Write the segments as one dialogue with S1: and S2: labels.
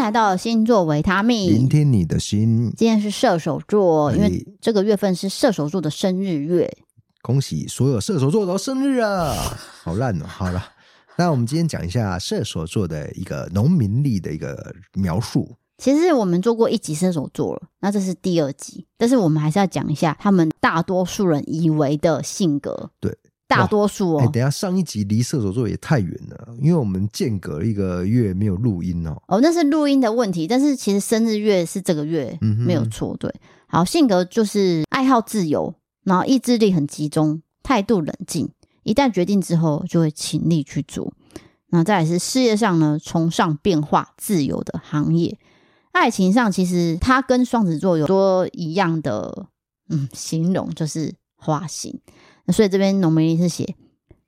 S1: 来到星座维他命，
S2: 聆听你的心。
S1: 今天是射手座，因为这个月份是射手座的生日月。
S2: 恭喜所有射手座都生日啊！好烂哦。好了，那我们今天讲一下射手座的一个农民力的一个描述。
S1: 其实我们做过一集射手座了，那这是第二集，但是我们还是要讲一下他们大多数人以为的性格。
S2: 对。
S1: 大多数哦，
S2: 哎，等一下上一集离射手座也太远了，因为我们间隔一个月没有录音哦。
S1: 哦，那是录音的问题，但是其实生日月是这个月，嗯，没有错。对，好，性格就是爱好自由，然后意志力很集中，态度冷静，一旦决定之后就会倾力去做。那再来是事业上呢，崇尚变化自由的行业。爱情上其实他跟双子座有多一样的嗯形容，就是花心。所以这边农民历是写，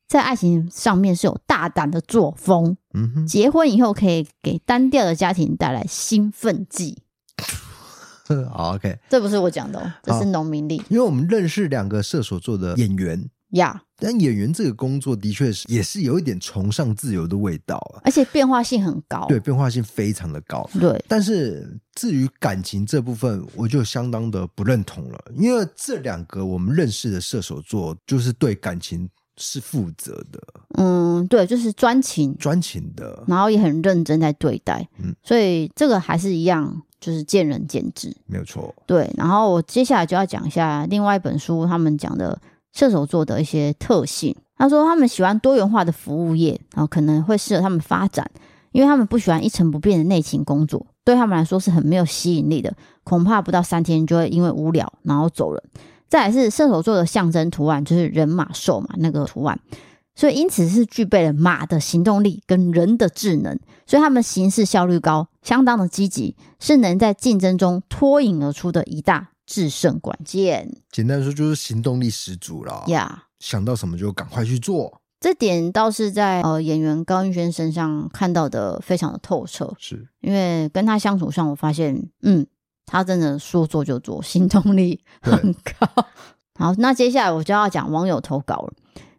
S1: 在爱情上面是有大胆的作风，嗯哼，结婚以后可以给单调的家庭带来兴奋剂。
S2: 好，OK，
S1: 这不是我讲的哦，这是农民力。
S2: 因为我们认识两个射手座的演员
S1: 呀，yeah.
S2: 但演员这个工作的确是也是有一点崇尚自由的味道啊，
S1: 而且变化性很高，
S2: 对，变化性非常的高，
S1: 对。
S2: 但是至于感情这部分，我就相当的不认同了，因为这两个我们认识的射手座就是对感情是负责的，
S1: 嗯，对，就是专情，
S2: 专情的，
S1: 然后也很认真在对待，嗯，所以这个还是一样。就是见仁见智，
S2: 没有错。
S1: 对，然后我接下来就要讲一下另外一本书，他们讲的射手座的一些特性。他说他们喜欢多元化的服务业，然后可能会适合他们发展，因为他们不喜欢一成不变的内勤工作，对他们来说是很没有吸引力的，恐怕不到三天就会因为无聊然后走人。再来是射手座的象征图案，就是人马兽嘛，那个图案。所以，因此是具备了马的行动力跟人的智能，所以他们行事效率高，相当的积极，是能在竞争中脱颖而出的一大制胜关键。
S2: 简单说，就是行动力十足了
S1: 呀.
S2: 想到什么就赶快去做。
S1: 这点倒是在呃演员高云轩身上看到的非常的透彻，
S2: 是因
S1: 为跟他相处上，我发现，嗯，他真的说做就做，行动力很高。好，那接下来我就要讲网友投稿了。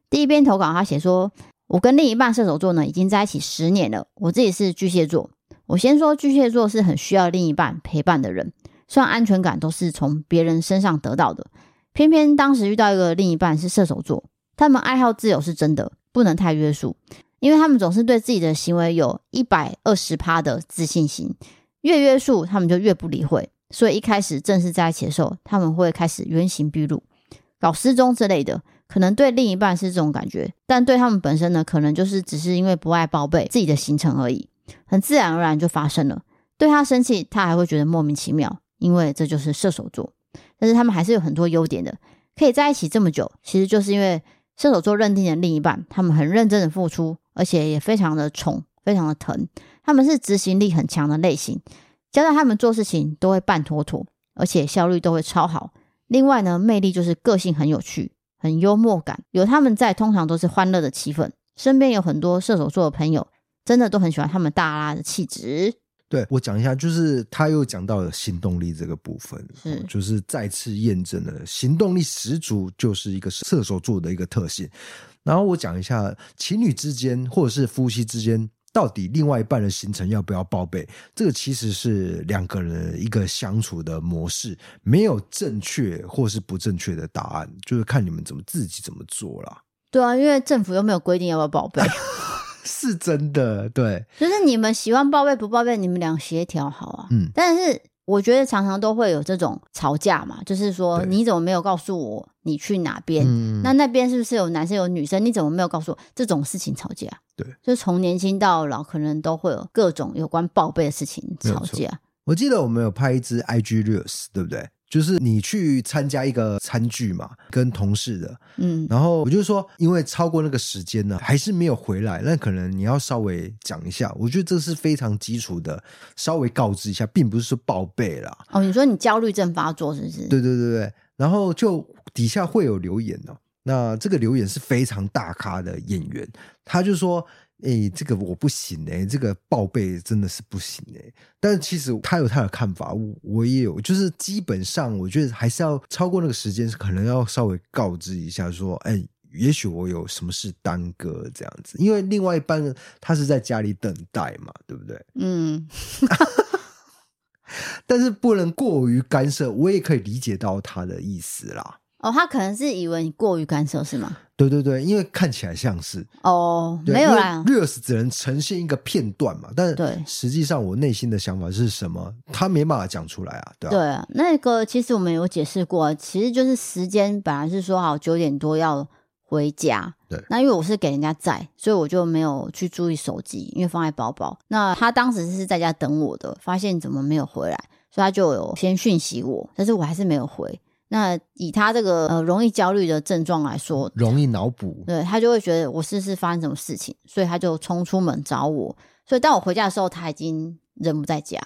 S1: 第一篇投稿，他写说：“我跟另一半射手座呢，已经在一起十年了。我自己是巨蟹座。我先说，巨蟹座是很需要另一半陪伴的人，虽然安全感都是从别人身上得到的。偏偏当时遇到一个另一半是射手座，他们爱好自由是真的，不能太约束，因为他们总是对自己的行为有一百二十趴的自信心，越约束他们就越不理会。所以一开始正式在一起的时候，他们会开始原形毕露，搞失踪之类的。”可能对另一半是这种感觉，但对他们本身呢，可能就是只是因为不爱报备自己的行程而已，很自然而然就发生了。对他生气，他还会觉得莫名其妙，因为这就是射手座。但是他们还是有很多优点的，可以在一起这么久，其实就是因为射手座认定的另一半，他们很认真的付出，而且也非常的宠，非常的疼。他们是执行力很强的类型，加上他们做事情都会办妥妥，而且效率都会超好。另外呢，魅力就是个性很有趣。很幽默感，有他们在，通常都是欢乐的气氛。身边有很多射手座的朋友，真的都很喜欢他们大拉的气质。
S2: 对，我讲一下，就是他又讲到了行动力这个部分，是就是再次验证了行动力十足就是一个射手座的一个特性。然后我讲一下情侣之间或者是夫妻之间。到底另外一半的行程要不要报备？这个其实是两个人一个相处的模式，没有正确或是不正确的答案，就是看你们怎么自己怎么做啦。
S1: 对啊，因为政府又没有规定要不要报备，
S2: 是真的。对，
S1: 就是你们喜欢报备不报备，你们俩协调好啊。嗯，但是我觉得常常都会有这种吵架嘛，就是说你怎么没有告诉我你去哪边？嗯、那那边是不是有男生有女生？你怎么没有告诉我？这种事情吵架，
S2: 对，
S1: 就从年轻到老，可能都会有各种有关报备的事情吵架。
S2: 我记得我们有拍一支 IG Reels，对不对？就是你去参加一个餐聚嘛，跟同事的，嗯，然后我就说，因为超过那个时间呢，还是没有回来，那可能你要稍微讲一下。我觉得这是非常基础的，稍微告知一下，并不是说报备啦。
S1: 哦，你说你焦虑症发作是不是？
S2: 对对对对，然后就底下会有留言哦，那这个留言是非常大咖的演员，他就说。哎、欸，这个我不行哎、欸，这个报备真的是不行哎、欸。但是其实他有他的看法，我我也有，就是基本上我觉得还是要超过那个时间，是可能要稍微告知一下，说，哎、欸，也许我有什么事耽搁这样子，因为另外一半他是在家里等待嘛，对不对？嗯。但是不能过于干涉，我也可以理解到他的意思啦。
S1: 哦，他可能是以为你过于干涉，是吗？
S2: 对对对，因为看起来像是
S1: 哦，没有啦
S2: ，Reels 只能呈现一个片段嘛，但是实际上我内心的想法是什么，他没办法讲出来啊，对啊。
S1: 对啊，那个其实我们有解释过，其实就是时间本来是说好九点多要回家，
S2: 对，
S1: 那因为我是给人家在，所以我就没有去注意手机，因为放在包包。那他当时是在家等我的，发现怎么没有回来，所以他就有先讯息我，但是我还是没有回。那以他这个呃容易焦虑的症状来说，
S2: 容易脑补，
S1: 对，他就会觉得我是不是发生什么事情，所以他就冲出门找我。所以当我回家的时候，他已经人不在家，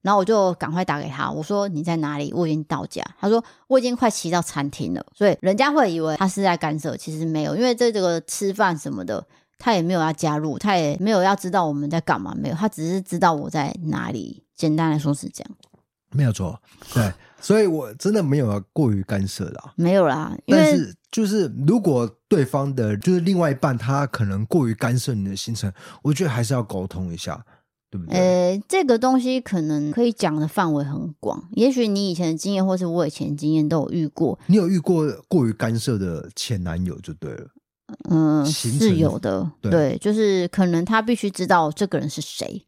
S1: 然后我就赶快打给他，我说你在哪里？我已经到家。他说我已经快骑到餐厅了。所以人家会以为他是在干涉，其实没有，因为在这个吃饭什么的，他也没有要加入，他也没有要知道我们在干嘛，没有，他只是知道我在哪里。简单来说是这样，
S2: 没有错，对。所以我真的没有要过于干涉啦，
S1: 没有啦。
S2: 但是就是如果对方的，就是另外一半，他可能过于干涉你的行程，我觉得还是要沟通一下，对不对？
S1: 呃，这个东西可能可以讲的范围很广，也许你以前的经验，或是我以前的经验都有遇过。
S2: 你有遇过过于干涉的前男友就对了，
S1: 嗯，是有的，对，对，就是可能他必须知道这个人是谁，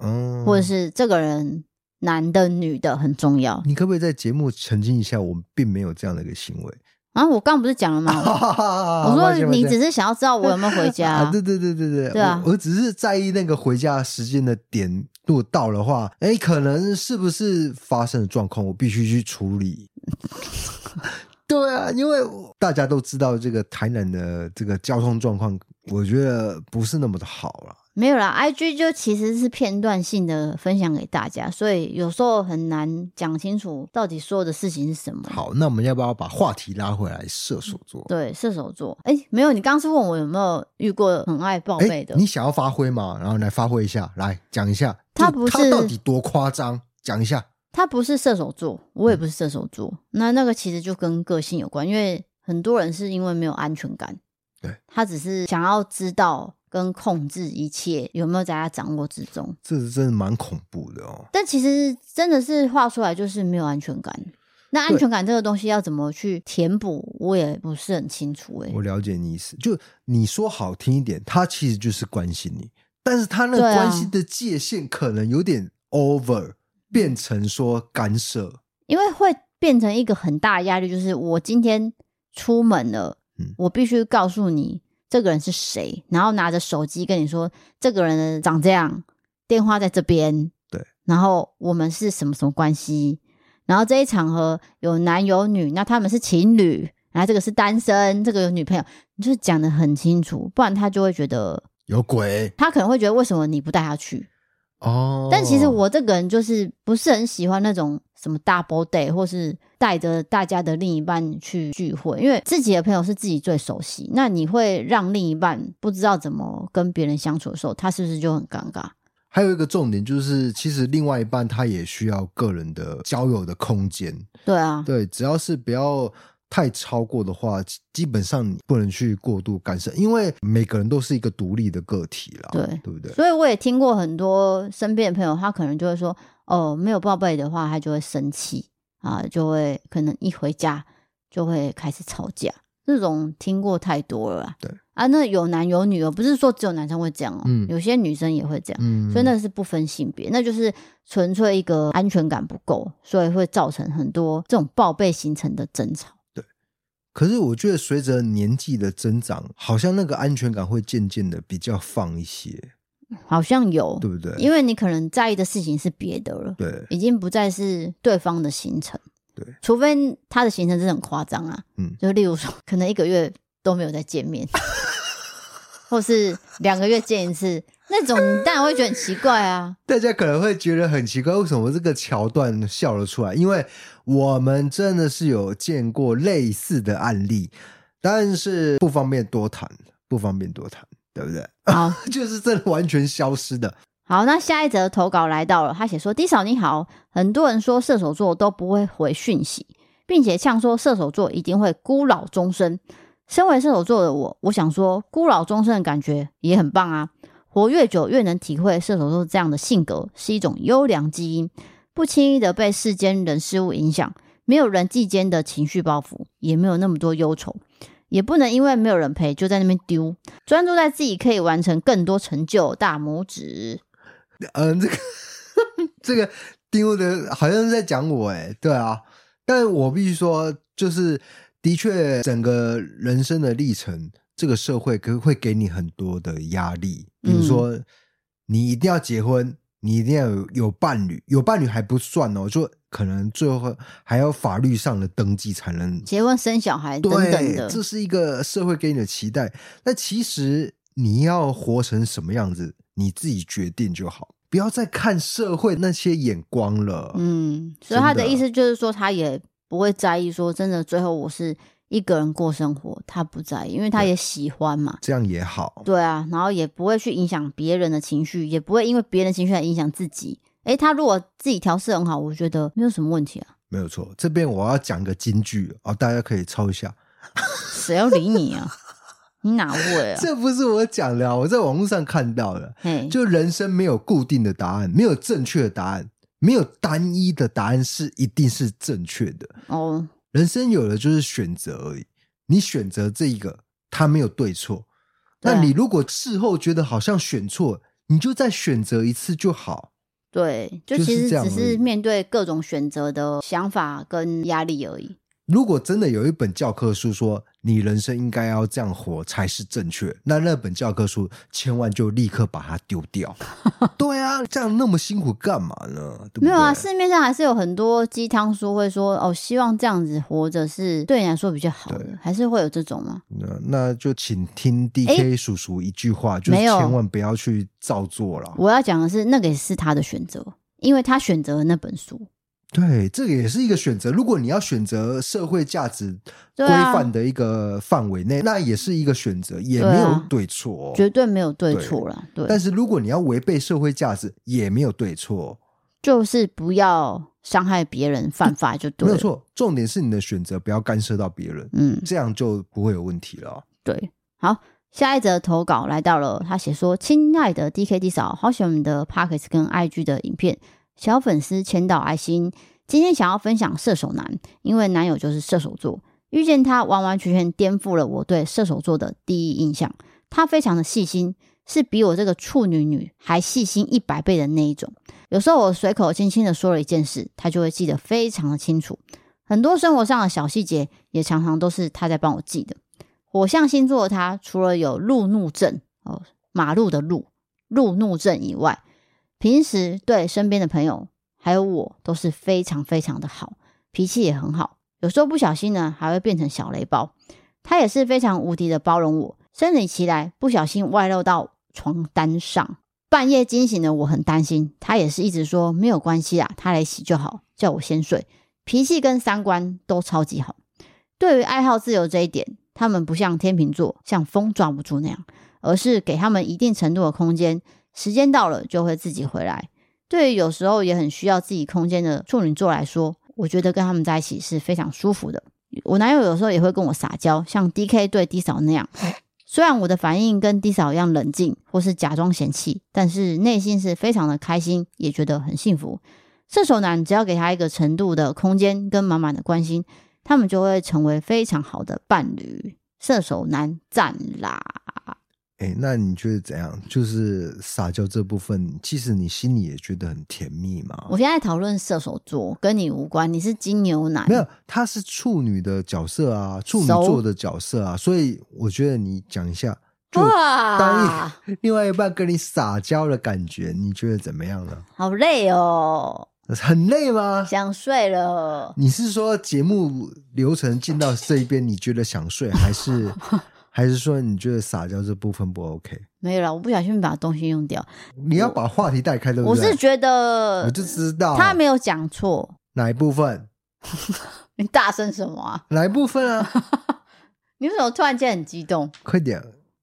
S1: 嗯，或者是这个人。男的、女的很重要。
S2: 你可不可以在节目澄清一下，我们并没有这样的一个行为
S1: 啊？我刚刚不是讲了吗？我说你只是想要知道我有没有回家。
S2: 啊，对对对对对，对啊我，我只是在意那个回家时间的点，如果到的话，哎，可能是不是发生的状况，我必须去处理。对啊，因为大家都知道这个台南的这个交通状况，我觉得不是那么的好了。
S1: 没有啦，IG 就其实是片段性的分享给大家，所以有时候很难讲清楚到底说的事情是什么。
S2: 好，那我们要不要把话题拉回来？射手座，
S1: 对，射手座。哎，没有，你刚刚是问我有没有遇过很爱报备的？
S2: 你想要发挥吗？然后来发挥一下，来讲一下，他不是他到底多夸张？讲一下，
S1: 他不是射手座，我也不是射手座。嗯、那那个其实就跟个性有关，因为很多人是因为没有安全感，
S2: 对，
S1: 他只是想要知道。跟控制一切有没有在他掌握之中？
S2: 这是真的蛮恐怖的哦。
S1: 但其实真的是画出来就是没有安全感。那安全感这个东西要怎么去填补，我也不是很清楚欸。
S2: 我了解你意思，就你说好听一点，他其实就是关心你，但是他那个关心的界限可能有点 over，变成说干涉，
S1: 因为会变成一个很大的压力，就是我今天出门了，嗯，我必须告诉你。这个人是谁？然后拿着手机跟你说，这个人长这样，电话在这边。
S2: 对，
S1: 然后我们是什么什么关系？然后这一场合有男有女，那他们是情侣，然后这个是单身，这个有女朋友，你就讲得很清楚，不然他就会觉得
S2: 有鬼。
S1: 他可能会觉得为什么你不带他去？
S2: 哦，
S1: 但其实我这个人就是不是很喜欢那种什么 double day，或是带着大家的另一半去聚会，因为自己的朋友是自己最熟悉。那你会让另一半不知道怎么跟别人相处的时候，他是不是就很尴尬？
S2: 还有一个重点就是，其实另外一半他也需要个人的交友的空间。
S1: 对啊，
S2: 对，只要是不要。太超过的话，基本上你不能去过度干涉，因为每个人都是一个独立的个体了，
S1: 对，
S2: 对不对？
S1: 所以我也听过很多身边的朋友，他可能就会说，哦，没有报备的话，他就会生气啊，就会可能一回家就会开始吵架。这种听过太多了啦。
S2: 对
S1: 啊，那有男有女哦，不是说只有男生会这样哦，嗯，有些女生也会这样，嗯，所以那是不分性别，那就是纯粹一个安全感不够，所以会造成很多这种报备形成的争吵。
S2: 对，可是我觉得随着年纪的增长，好像那个安全感会渐渐的比较放一些。
S1: 好像有，
S2: 对不对？
S1: 因为你可能在意的事情是别的了，
S2: 对，
S1: 已经不再是对方的行程，
S2: 对，除
S1: 非他的行程真的很夸张啊，嗯，就例如说，可能一个月都没有再见面，或是两个月见一次，那种你当然会觉得很奇怪啊。
S2: 大家可能会觉得很奇怪，为什么这个桥段笑了出来？因为我们真的是有见过类似的案例，但是不方便多谈，不方便多谈。对不对？
S1: 好，
S2: 就是真的完全消失的。
S1: 好，那下一则投稿来到了，他写说：“D 嫂你好，很多人说射手座都不会回讯息，并且呛说射手座一定会孤老终生。身为射手座的我，我想说孤老终生的感觉也很棒啊！活越久越能体会射手座这样的性格是一种优良基因，不轻易的被世间人事物影响，没有人际间的情绪包袱，也没有那么多忧愁。”也不能因为没有人陪就在那边丢，专注在自己可以完成更多成就。大拇指。
S2: 嗯，这个 这个丢的好像是在讲我哎，对啊，但我必须说，就是的确，整个人生的历程，这个社会可会给你很多的压力，比如说你一定要结婚。你一定要有有伴侣，有伴侣还不算哦，就可能最后还要法律上的登记才能
S1: 结婚生小孩等等的。
S2: 这是一个社会给你的期待。那其实你要活成什么样子，你自己决定就好，不要再看社会那些眼光了。
S1: 嗯，所以他的意思就是说，他也不会在意说，真的最后我是。一个人过生活，他不在意，因为他也喜欢嘛，
S2: 这样也好。
S1: 对啊，然后也不会去影响别人的情绪，也不会因为别人的情绪来影响自己。诶，他如果自己调试很好，我觉得没有什么问题啊。
S2: 没有错，这边我要讲个金句哦，大家可以抄一下。
S1: 谁要理你啊？你哪位啊？
S2: 这不是我讲的，啊我在网络上看到的。嘿，就人生没有固定的答案，没有正确的答案，没有单一的答案是一定是正确的哦。人生有的就是选择而已，你选择这一个，它没有对错。那你如果事后觉得好像选错，你就再选择一次就好。
S1: 对，就其实只是面对各种选择的想法跟压力而已。
S2: 如果真的有一本教科书说你人生应该要这样活才是正确，那那本教科书千万就立刻把它丢掉。对啊，这样那么辛苦干嘛呢？对不对？
S1: 没有啊，市面上还是有很多鸡汤书会说哦，希望这样子活着是对你来说比较好的，还是会有这种吗？
S2: 那那就请听 DK 叔叔一句话，就是千万不要去照做了。
S1: 我要讲的是，那个也是他的选择，因为他选择了那本书。
S2: 对，这个也是一个选择。如果你要选择社会价值规范的一个范围内，啊、那也是一个选择，也没有对错，哦
S1: 对啊，绝对没有对错了。对，
S2: 但是如果你要违背社会价值，也没有对错，
S1: 就是不要伤害别人，犯法就对。
S2: 没有错，重点是你的选择，不要干涉到别人，嗯，这样就不会有问题了。
S1: 对，好，下一则投稿来到了，他写说：“亲爱的 DKD 嫂，好喜欢你的 Podcast 跟 IG 的影片。”小粉丝签到爱心，今天想要分享射手男，因为男友就是射手座，遇见他完完全全颠覆了我对射手座的第一印象。他非常的细心，是比我这个处女女还细心一百倍的那一种。有时候我随口轻轻的说了一件事，他就会记得非常的清楚。很多生活上的小细节，也常常都是他在帮我记的。火象星座的他，除了有路怒症哦，马路的路，路怒症以外，平时对身边的朋友还有我都是非常非常的好，脾气也很好。有时候不小心呢，还会变成小雷包。他也是非常无敌的包容我。生理期来不小心外露到床单上，半夜惊醒的，我很担心。他也是一直说没有关系啊，他来洗就好，叫我先睡。脾气跟三观都超级好。对于爱好自由这一点，他们不像天秤座，像风抓不住那样，而是给他们一定程度的空间。时间到了就会自己回来。对于有时候也很需要自己空间的处女座来说，我觉得跟他们在一起是非常舒服的。我男友有时候也会跟我撒娇，像 DK 对 D 嫂那样。虽然我的反应跟 D 嫂一样冷静，或是假装嫌弃，但是内心是非常的开心，也觉得很幸福。射手男只要给他一个程度的空间跟满满的关心，他们就会成为非常好的伴侣。射手男赞啦！
S2: 那你觉得怎样？就是撒娇这部分，其实你心里也觉得很甜蜜嘛？
S1: 我现在讨论射手座，跟你无关。你是金牛男，
S2: 没有，他是处女的角色啊，处女座的角色啊，所以我觉得你讲一下，就当 另外一半跟你撒娇的感觉，你觉得怎么样呢？
S1: 好累哦，
S2: 很累吗？
S1: 想睡了。
S2: 你是说节目流程进到这一边，你觉得想睡，还是？还是说你觉得撒娇这部分不 OK？
S1: 没有啦，我不小心把东西用掉。
S2: 你要把话题带开，对不对？
S1: 我是觉得，
S2: 我就知道
S1: 他没有讲错。
S2: 哪一部分？
S1: 你大声什么啊？
S2: 哪一部分啊？
S1: 你为什么突然间很激动？
S2: 快点！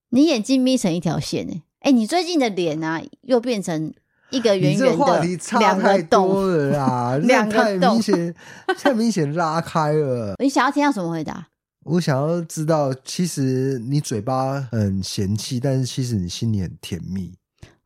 S1: 你眼睛眯成一条线哎！哎，你最近的脸啊，又变成一个圆圆的，
S2: 话题差太多了啦，
S1: 两个洞，
S2: 太明显，太明显拉开了。
S1: 你想要听到什么回答？
S2: 我想要知道，其实你嘴巴很嫌弃，但是其实你心里很甜蜜。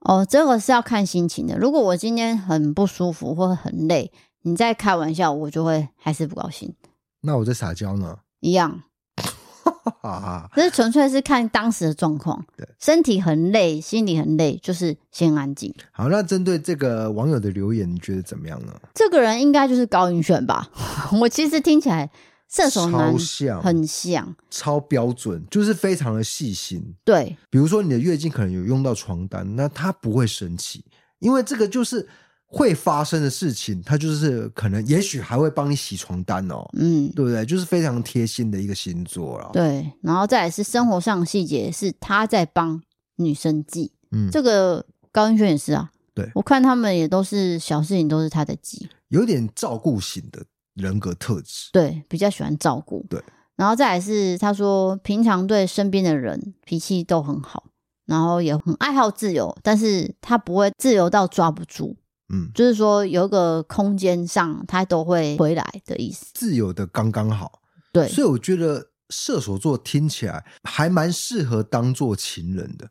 S1: 哦，这个是要看心情的。如果我今天很不舒服或很累，你在开玩笑，我就会还是不高兴。
S2: 那我在撒娇呢？
S1: 一样。这是纯粹是看当时的状况。对，身体很累，心里很累，就是先安静。
S2: 好，那针对这个网友的留言，你觉得怎么样呢？
S1: 这个人应该就是高云轩吧？我其实听起来。射手男很像，很像，
S2: 超标准，就是非常的细心。
S1: 对，
S2: 比如说你的月经可能有用到床单，那他不会生气，因为这个就是会发生的事情，他就是可能也许还会帮你洗床单哦，嗯，对不对？就是非常贴心的一个星座了。
S1: 对，然后再来是生活上的细节，是他在帮女生记，嗯，这个高恩轩也是啊，
S2: 对，
S1: 我看他们也都是小事情都是他在记，
S2: 有点照顾型的。人格特质，
S1: 对，比较喜欢照顾，
S2: 对，
S1: 然后再来是他说平常对身边的人脾气都很好，然后也很爱好自由，但是他不会自由到抓不住，嗯，就是说有一个空间上他都会回来的意思，
S2: 自由的刚刚好，
S1: 对，
S2: 所以我觉得射手座听起来还蛮适合当做情人的。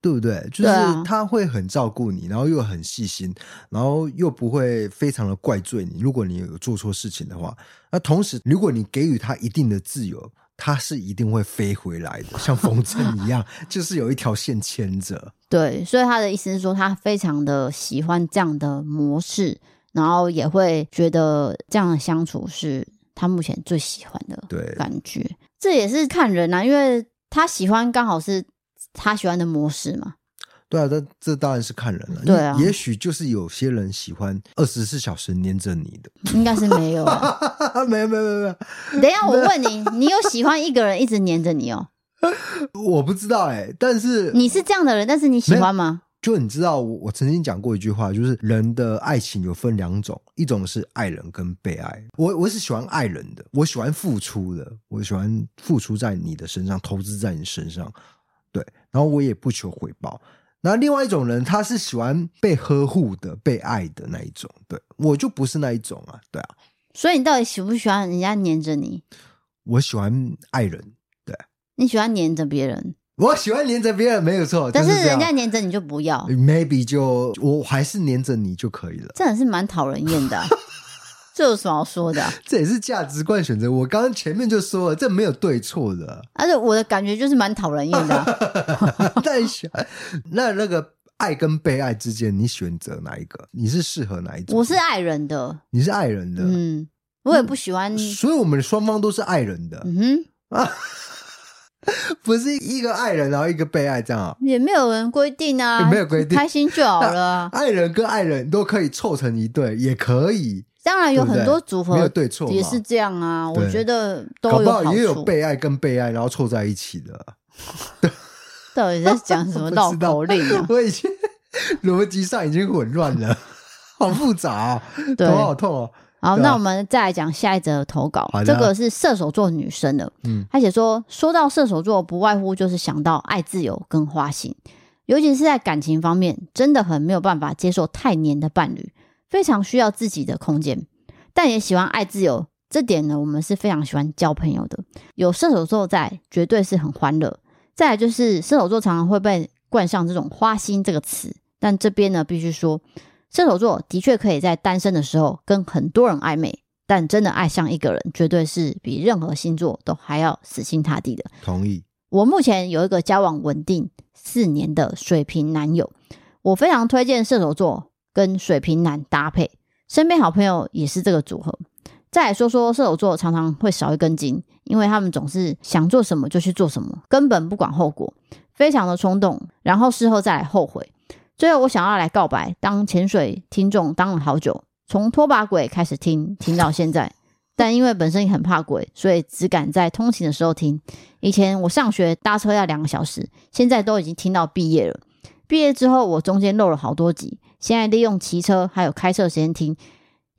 S2: 对不对？就是他会很照顾你，然后又很细心，然后又不会非常的怪罪你。如果你有做错事情的话，那同时如果你给予他一定的自由，他是一定会飞回来的，像风筝一样，就是有一条线牵着。
S1: 对，所以他的意思是说，他非常的喜欢这样的模式，然后也会觉得这样的相处是他目前最喜欢的感觉。对这也是看人啊，因为他喜欢刚好是。他喜欢的模式嘛？
S2: 对啊，这这当然是看人了。
S1: 对啊，
S2: 也许就是有些人喜欢二十四小时黏着你的，
S1: 应该是没有啊，
S2: 没有没有没有没有。
S1: 等一下，我问你，你有喜欢一个人一直黏着你哦？
S2: 我不知道哎、欸，但是
S1: 你是这样的人，但是你喜欢吗？
S2: 就你知道，我我曾经讲过一句话，就是人的爱情有分两种，一种是爱人跟被爱。我我是喜欢爱人的，我喜欢付出的，我喜欢付出在你的身上，投资在你身上。对，然后我也不求回报。那另外一种人，他是喜欢被呵护的、被爱的那一种。对，我就不是那一种啊。对啊，
S1: 所以你到底喜不喜欢人家黏着你？
S2: 我喜欢爱人。对，
S1: 你喜欢黏着别人？
S2: 我喜欢黏着别人，没有错。
S1: 但是人家黏着你就不要
S2: ，maybe 就我还是黏着你就可以了。
S1: 真的是蛮讨人厌的啊。这有什么好说的啊？
S2: 这也是价值观选择。我刚刚前面就说了，这没有对错的。
S1: 而且我的感觉就是蛮讨人厌的啊。
S2: 在想，那那个爱跟被爱之间，你选择哪一个？你是适合哪一种？
S1: 我是爱人的。
S2: 你是爱人的。
S1: 嗯，我也不喜欢。
S2: 所以我们双方都是爱人的。嗯哼啊，不是一个爱人，然后一个被爱这样啊？
S1: 也没有人规定啊，
S2: 也没有规定，
S1: 开心就好了。
S2: 爱人跟爱人都可以凑成一对，也可以。
S1: 当然有很多组合，
S2: 没有对错，
S1: 也是这样啊。我觉得都有
S2: 也有被爱跟被爱，然后凑在一起的。
S1: 到底在讲什么 绕口令啊？
S2: 我已经逻辑上已经混乱了，好复杂啊，头好痛哦。
S1: 好，那我们再来讲下一则投稿。这个是射手座女生的，嗯，她写说，说到射手座，不外乎就是想到爱自由跟花心，尤其是在感情方面，真的很没有办法接受太黏的伴侣。非常需要自己的空间，但也喜欢爱自由。这点呢，我们是非常喜欢交朋友的。有射手座在，绝对是很欢乐。再来就是射手座常常会被冠上这种“花心”这个词，但这边呢，必须说，射手座的确可以在单身的时候跟很多人暧昧，但真的爱上一个人，绝对是比任何星座都还要死心塌地的。
S2: 同意。
S1: 我目前有一个交往稳定四年的水瓶男友，我非常推荐射手座跟水瓶男搭配，身边好朋友也是这个组合。再来说说射手座常常会少一根筋，因为他们总是想做什么就去做什么，根本不管后果，非常的冲动，然后事后再来后悔。最后我想要来告白，当潜水听众当了好久，从拖把鬼开始听，听到现在，但因为本身也很怕鬼，所以只敢在通勤的时候听。以前我上学搭车要两个小时，现在都已经听到毕业了。毕业之后我中间漏了好多集，现在利用骑车还有开车时间听。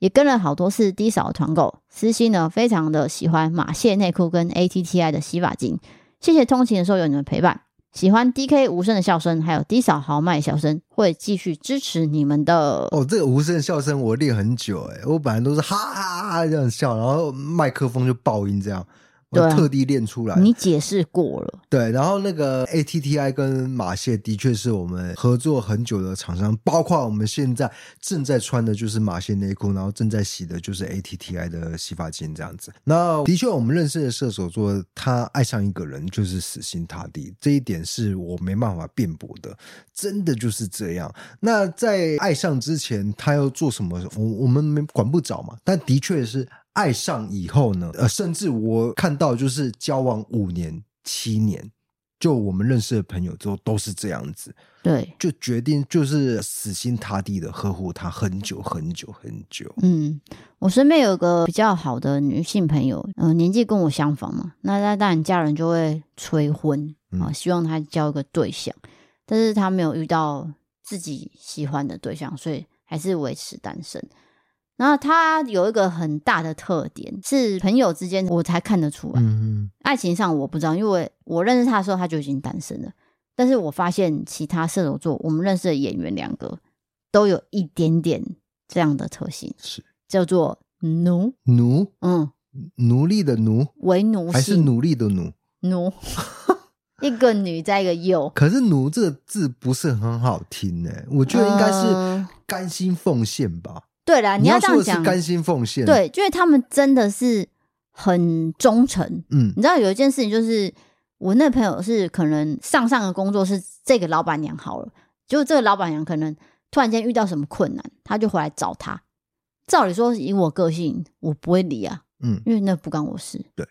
S1: 也跟了好多次低扫团购，私心呢非常的喜欢马蟹内裤跟 ATTI 的洗发精，谢谢通勤的时候有你们陪伴，喜欢 DK 无声的笑声，还有低扫豪迈笑声，会继续支持你们的。
S2: 哦，这个无声的笑声我练很久诶，我本来都是哈哈哈这样笑，然后麦克风就爆音这样。我特地练出来，
S1: 你解释过了。
S2: 对，然后那个 ATTI 跟马蟹的确是我们合作很久的厂商，包括我们现在正在穿的就是马蟹内裤，然后正在洗的就是 ATTI 的洗发精这样子。那的确，我们认识的射手座，他爱上一个人就是死心塌地，这一点是我没办法辩驳的，真的就是这样。那在爱上之前，他要做什么，我我们没管不着嘛，但的确是。爱上以后呢，呃，甚至我看到就是交往五年、七年，就我们认识的朋友之后都是这样子，
S1: 对，
S2: 就决定就是死心塌地的呵护他很久很久很久。
S1: 嗯，我身边有个比较好的女性朋友，嗯、呃，年纪跟我相仿嘛，那那当然家人就会催婚啊、呃，希望她交一个对象，嗯、但是她没有遇到自己喜欢的对象，所以还是维持单身。然后他有一个很大的特点，是朋友之间我才看得出来。嗯，爱情上我不知道，因为我认识他的时候他就已经单身了。但是我发现其他射手座，我们认识的演员两个都有一点点这样的特性，是叫做奴
S2: 奴，
S1: 嗯，
S2: 奴隶的奴，
S1: 为奴
S2: 还是奴隶的奴？
S1: 奴，一个女在一个右。
S2: 可是奴这个字不是很好听呢，我觉得应该是甘心奉献吧。
S1: 对啦，你要这样讲，
S2: 甘心奉献。
S1: 对，因为他们真的是很忠诚。嗯，你知道有一件事情，就是我那朋友是可能上上个工作是这个老板娘好了，就这个老板娘可能突然间遇到什么困难，他就回来找他。照理说，以我个性，我不会理啊，嗯，因为那不关我事。
S2: 对，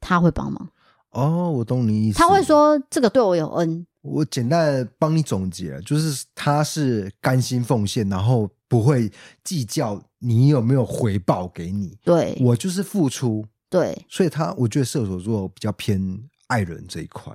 S1: 他会帮忙。
S2: 哦，我懂你意思。
S1: 他会说这个对我有恩。
S2: 我简单帮你总结，就是他是甘心奉献，然后。不会计较你有没有回报给你，
S1: 对，
S2: 我就是付出，
S1: 对，
S2: 所以他我觉得射手座比较偏爱人这一块，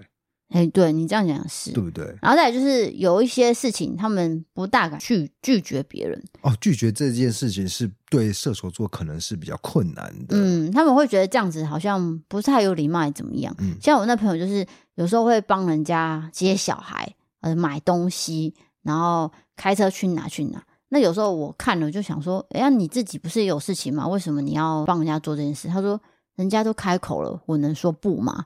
S1: 哎，对你这样讲是
S2: 对不对？
S1: 然后再来就是有一些事情，他们不大敢去拒绝别人。
S2: 哦，拒绝这件事情是对射手座可能是比较困难的。
S1: 嗯，他们会觉得这样子好像不太有礼貌，还怎么样？嗯，像我那朋友就是有时候会帮人家接小孩，呃，买东西，然后开车去哪去哪。那有时候我看了就想说，哎呀，你自己不是也有事情吗？为什么你要帮人家做这件事？他说，人家都开口了，我能说不吗？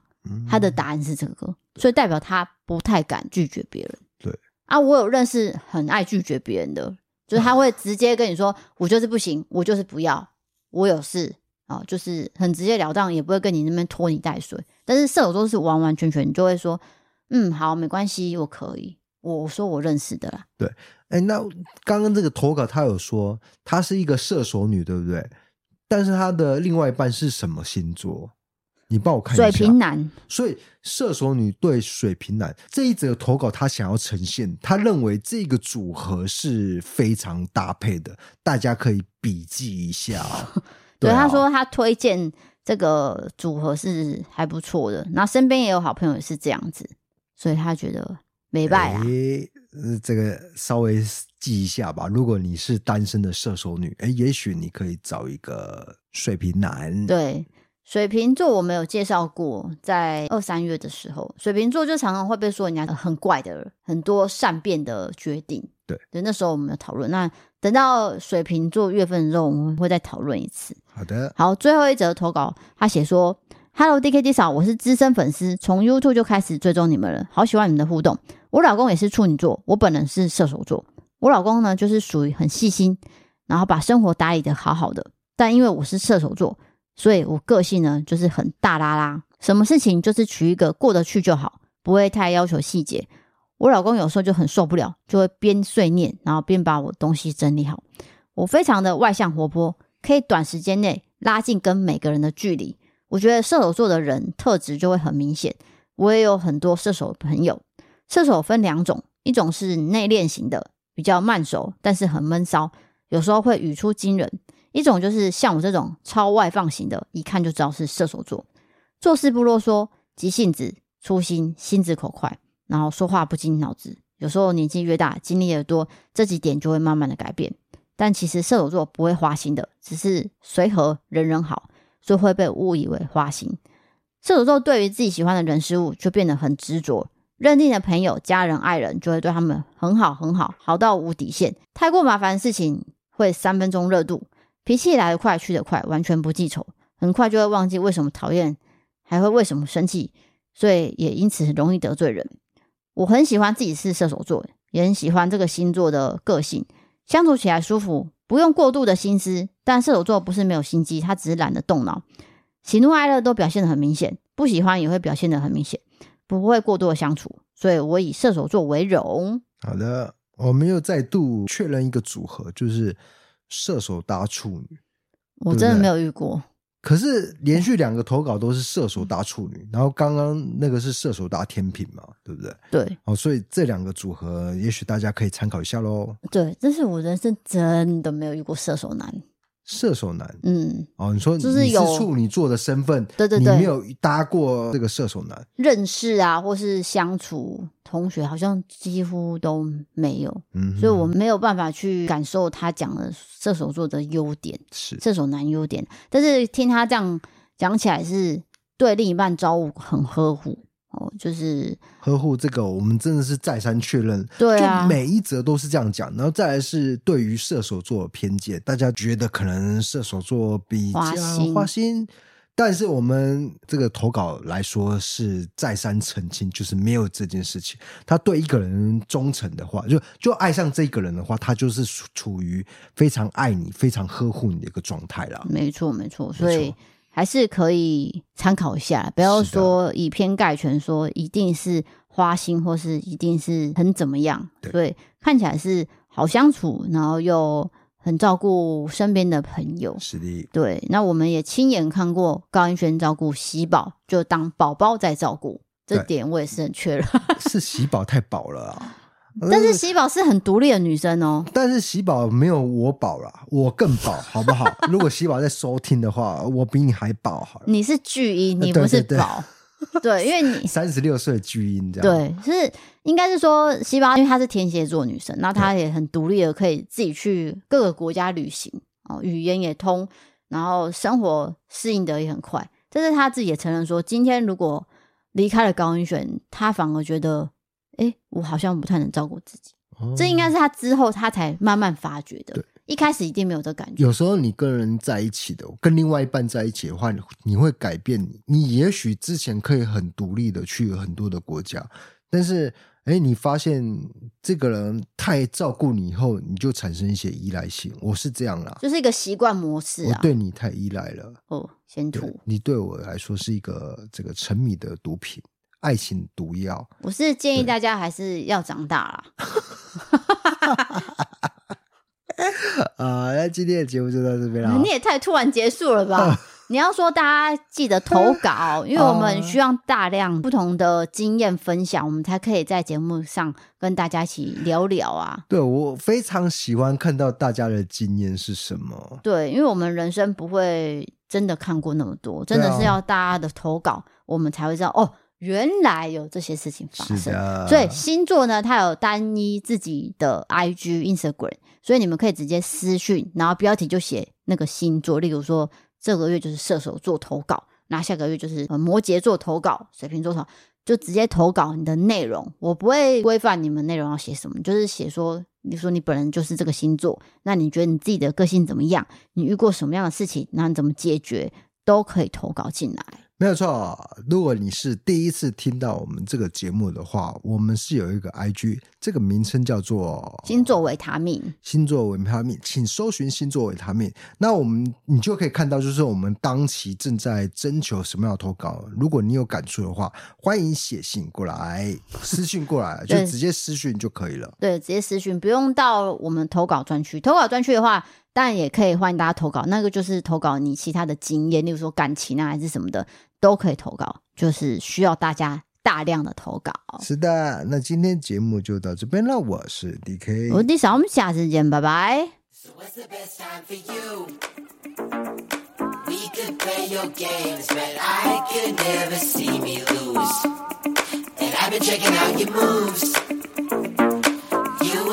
S1: 他的答案是这个，所以代表他不太敢拒绝别人。
S2: 对
S1: 啊，我有认识很爱拒绝别人的，就是他会直接跟你说，我就是不行，我就是不要，我有事啊，就是很直截了当，也不会跟你那边拖泥带水。但是射手座是完完全全，你就会说，嗯，好，没关系，我可以。我说我认识的啦，
S2: 对，哎，那刚刚这个投稿他有说她是一个射手女，对不对？但是她的另外一半是什么星座？你帮我看一下。
S1: 水瓶男。
S2: 所以射手女对水瓶男这一则投稿，他想要呈现，他认为这个组合是非常搭配的，大家可以笔记一下。
S1: 对，他说他推荐这个组合是还不错的，那身边也有好朋友也是这样子，所以他觉得。没败啊！
S2: 这个稍微记一下吧。如果你是单身的射手女，哎，也许你可以找一个水瓶男。
S1: 对，水瓶座我没有介绍过，在二三月的时候，水瓶座就常常会被说人家很怪的，很多善变的决定。
S2: 对，
S1: 对，那时候我们有讨论。那等到水瓶座月份的时候，我们会再讨论一次。
S2: 好的，
S1: 好，最后一则投稿，他写说：“Hello DKD 嫂，我是资深粉丝，从 YouTube 就开始追踪你们了，好喜欢你们的互动。”我老公也是处女座，我本人是射手座。我老公呢，就是属于很细心，然后把生活打理得好好的。但因为我是射手座，所以我个性呢就是很大剌剌，什么事情就是取一个过得去就好，不会太要求细节。我老公有时候就很受不了，就会边碎念，然后边把我东西整理好。我非常的外向活泼，可以短时间内拉近跟每个人的距离。我觉得射手座的人特质就会很明显。我也有很多射手朋友，射手分两种，一种是内敛型的，比较慢熟，但是很闷骚，有时候会语出惊人；一种就是像我这种超外放型的，一看就知道是射手座，做事不啰嗦，急性子，粗心，心直口快，然后说话不经脑子。有时候年纪越大，经历越多，这几点就会慢慢的改变。但其实射手座不会花心的，只是随和，人人好，所以会被误以为花心。射手座对于自己喜欢的人事物就变得很执着，认定的朋友、家人、爱人就会对他们很好很好，好到无底线。太过麻烦的事情会三分钟热度，脾气来得快去得快，完全不记仇，很快就会忘记为什么讨厌，还会为什么生气，所以也因此容易得罪人。我很喜欢自己是射手座，也很喜欢这个星座的个性。相处起来舒服，不用过度的心思。但射手座不是没有心机，他只是懒得动脑，喜怒哀乐都表现得很明显，不喜欢也会表现得很明显，不会过多的相处。所以我以射手座为荣。
S2: 好的，我们又再度确认一个组合，就是射手搭处女。
S1: 我真的没有遇过。
S2: 可是连续两个投稿都是射手搭处女，然后刚刚那个是射手搭天平嘛，对不对？
S1: 对，
S2: 哦，所以这两个组合，也许大家可以参考一下喽。
S1: 对，这是我人生真的没有遇过射手男。
S2: 射手男，
S1: 嗯，
S2: 哦，你说就是有处女座的身份，
S1: 对对对，
S2: 你没有搭过这个射手男，
S1: 认识啊，或是相处同学，好像几乎都没有，嗯，所以我没有办法去感受他讲的射手座的优点，是。射手男优点，但是听他这样讲起来，是对另一半照顾很呵护。哦，就是
S2: 呵护这个，我们真的是再三确认。
S1: 对啊，
S2: 就每一则都是这样讲，然后再来是对于射手座的偏见，大家觉得可能射手座比较花心，但是我们这个投稿来说是再三澄清，就是没有这件事情。他对一个人忠诚的话，就就爱上这个人的话，他就是处于非常爱你、非常呵护你的一个状态了。
S1: 没错，没错，所以。还是可以参考一下，不要说以偏概全，说一定是花心或是一定是很怎么样。对，对，看起来是好相处，然后又很照顾身边的朋友。
S2: 是的，
S1: 对。那我们也亲眼看过高英轩照顾喜宝，就当宝宝在照顾，这点我也是很确认。
S2: 是喜宝太宝了啊。
S1: 但是喜宝是很独立的女生哦。
S2: 但是喜宝没有我宝啦，我更宝，好不好？如果喜宝在收听的话，我比你还宝好了。
S1: 你是巨婴，你不是宝。对，因为你
S2: 三十六岁巨婴这样。
S1: 对，是应该是说喜宝，因为她是天蝎座女生，那她也很独立的，可以自己去各个国家旅行哦，语言也通，然后生活适应的也很快。但是她自己也承认说，今天如果离开了高文轩，她反而觉得。哎，我好像不太能照顾自己，哦、这应该是他之后他才慢慢发觉的。对，一开始一定没有这感觉。
S2: 有时候你跟人在一起的，跟另外一半在一起的话，你会改变你。你也许之前可以很独立的去很多的国家，但是哎，你发现这个人太照顾你以后，你就产生一些依赖性。我是这样啦，
S1: 就是一个习惯模式、啊。
S2: 我对你太依赖了。
S1: 哦，先吐。
S2: 你对我来说是一个这个沉迷的毒品。爱情毒药，
S1: 我是建议大家还是要长大啦。
S2: 啊，那今天的节目就到这边了。
S1: 你也太突然结束了吧？你要说大家记得投稿，因为我们需要大量不同的经验分享，我们才可以在节目上跟大家一起聊聊啊。
S2: 对，我非常喜欢看到大家的经验是什么。
S1: 对，因为我们人生不会真的看过那么多，真的是要大家的投稿，我们才会知道哦。原来有这些事情发生，所以星座呢，它有单一自己的 IG、Instagram，所以你们可以直接私讯，然后标题就写那个星座，例如说这个月就是射手座投稿，那下个月就是摩羯座投稿，水瓶座投稿，就直接投稿你的内容，我不会规范你们内容要写什么，就是写说，你说你本人就是这个星座，那你觉得你自己的个性怎么样？你遇过什么样的事情？那你怎么解决？都可以投稿进来。
S2: 没有错。如果你是第一次听到我们这个节目的话，我们是有一个 IG，这个名称叫做
S3: 星座维他命。
S2: 星座维他命，请搜寻星座维他命。那我们你就可以看到，就是我们当期正在征求什么样的投稿。如果你有感触的话，欢迎写信过来，私信过来，就直接私讯就可以了。
S3: 对，直接私讯，不用到我们投稿专区。投稿专区的话，当然也可以欢迎大家投稿。那个就是投稿你其他的经验，例如说感情啊，还是什么的。都可以投稿，就是需要大家大量的投稿。
S2: 是的，那今天节目就到这边了。我是
S3: D K，我，我们下次见，拜拜。So We could play your games, but I could never see me lose. And I've been checking out your moves.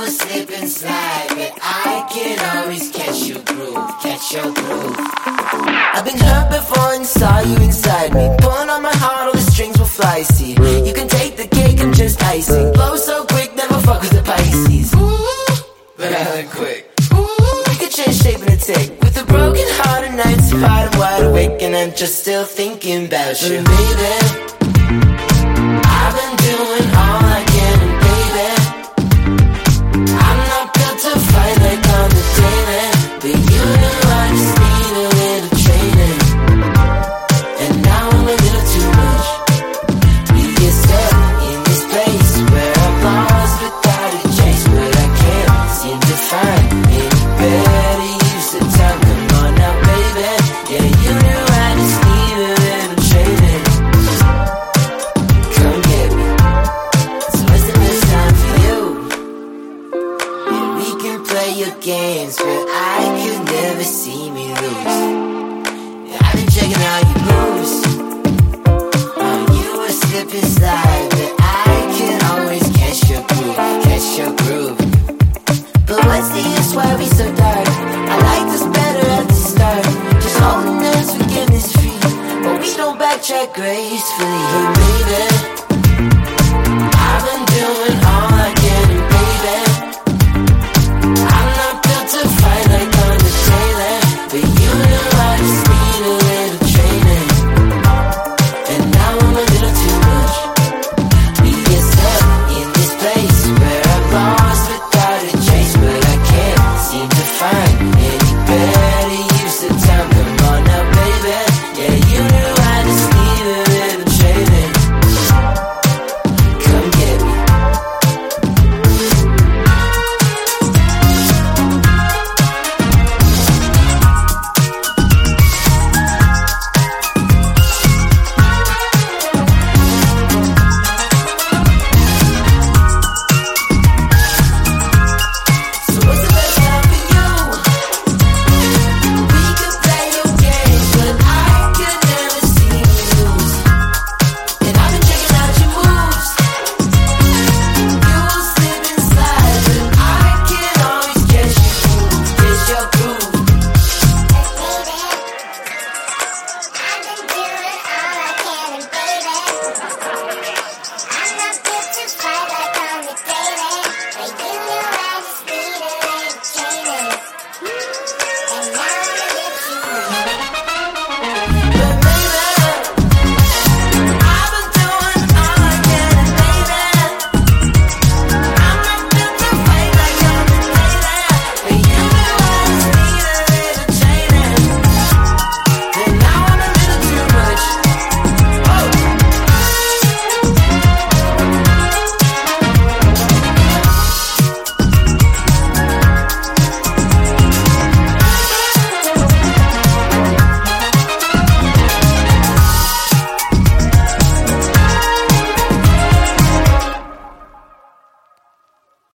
S3: a slip and slide, but I can always catch your groove, catch your groove. I've been hurt before and saw you inside me. Pulling on my heart, all the strings will fly. See, you can take the cake, I'm just icing. Blow so quick, never fuck with the Pisces. Ooh, but I look quick. Ooh, we could change shape in a tick. With a broken heart and night's apart, I'm wide awake and I'm just still thinking about you, but baby. I've been doing all Watch her gracefully. Believe it. I've been doing